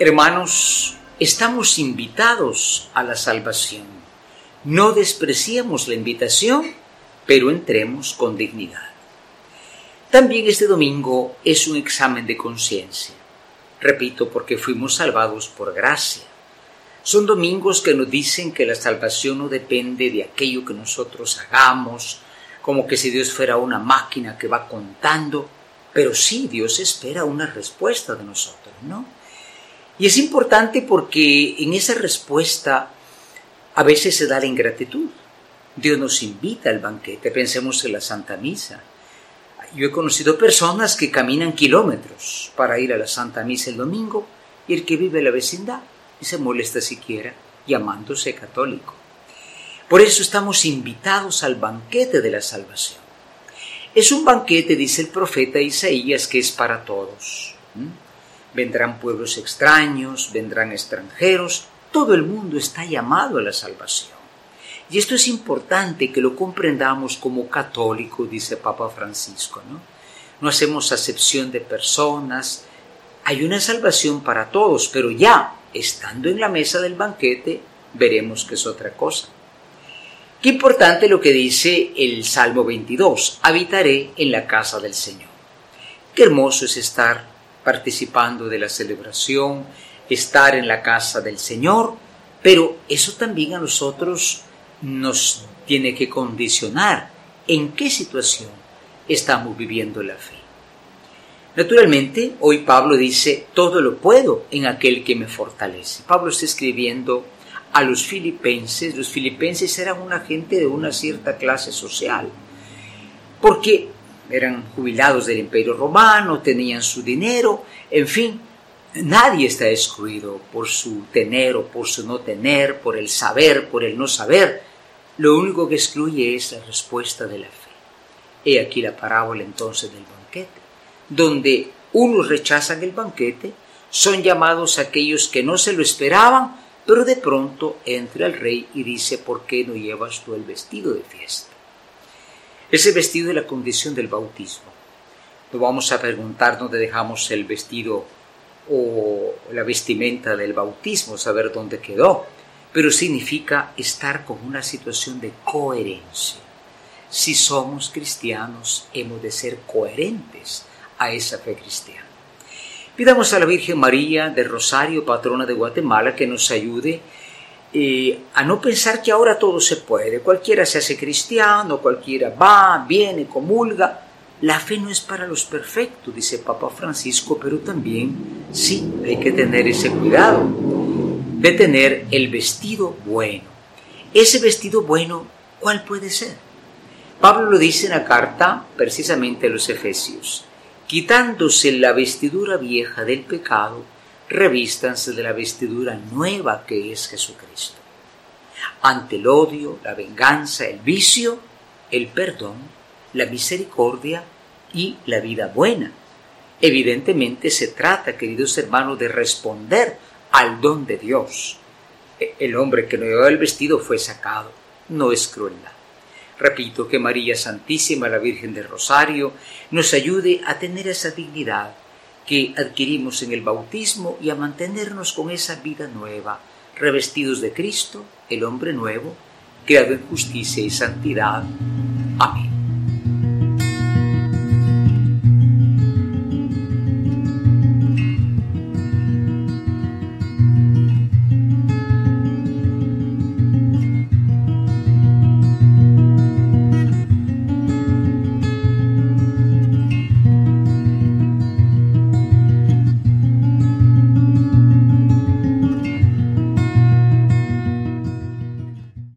Hermanos, estamos invitados a la salvación. No despreciemos la invitación, pero entremos con dignidad. También este domingo es un examen de conciencia. Repito, porque fuimos salvados por gracia. Son domingos que nos dicen que la salvación no depende de aquello que nosotros hagamos, como que si Dios fuera una máquina que va contando, pero sí Dios espera una respuesta de nosotros, ¿no? Y es importante porque en esa respuesta a veces se da la ingratitud. Dios nos invita al banquete, pensemos en la Santa Misa. Yo he conocido personas que caminan kilómetros para ir a la Santa Misa el domingo y el que vive en la vecindad y se molesta siquiera llamándose católico. Por eso estamos invitados al banquete de la salvación. Es un banquete, dice el profeta Isaías, que es para todos. Vendrán pueblos extraños, vendrán extranjeros, todo el mundo está llamado a la salvación. Y esto es importante que lo comprendamos como católico, dice Papa Francisco. ¿no? no hacemos acepción de personas, hay una salvación para todos, pero ya estando en la mesa del banquete veremos que es otra cosa. Qué importante lo que dice el Salmo 22, habitaré en la casa del Señor. Qué hermoso es estar participando de la celebración, estar en la casa del Señor, pero eso también a nosotros nos tiene que condicionar en qué situación estamos viviendo la fe. Naturalmente, hoy Pablo dice, todo lo puedo en aquel que me fortalece. Pablo está escribiendo a los filipenses, los filipenses eran una gente de una cierta clase social, porque eran jubilados del imperio romano, tenían su dinero, en fin, nadie está excluido por su tener o por su no tener, por el saber, por el no saber. Lo único que excluye es la respuesta de la fe. He aquí la parábola entonces del banquete, donde unos rechazan el banquete, son llamados aquellos que no se lo esperaban, pero de pronto entra el rey y dice, ¿por qué no llevas tú el vestido de fiesta? Ese vestido es la condición del bautismo. No vamos a preguntar dónde dejamos el vestido o la vestimenta del bautismo, saber dónde quedó, pero significa estar con una situación de coherencia. Si somos cristianos, hemos de ser coherentes a esa fe cristiana. Pidamos a la Virgen María de Rosario, patrona de Guatemala, que nos ayude eh, a no pensar que ahora todo se puede. Cualquiera se hace cristiano, cualquiera va, viene, comulga. La fe no es para los perfectos, dice Papa Francisco, pero también sí hay que tener ese cuidado de tener el vestido bueno. Ese vestido bueno, ¿cuál puede ser? Pablo lo dice en la carta precisamente a los Efesios quitándose la vestidura vieja del pecado, revístanse de la vestidura nueva que es Jesucristo. Ante el odio, la venganza, el vicio, el perdón, la misericordia y la vida buena. Evidentemente se trata, queridos hermanos, de responder al don de Dios. E, el hombre que no llevaba el vestido fue sacado, no es crueldad. Repito que María Santísima, la Virgen del Rosario, nos ayude a tener esa dignidad que adquirimos en el bautismo y a mantenernos con esa vida nueva, revestidos de Cristo, el hombre nuevo, creado en justicia y santidad. Amén.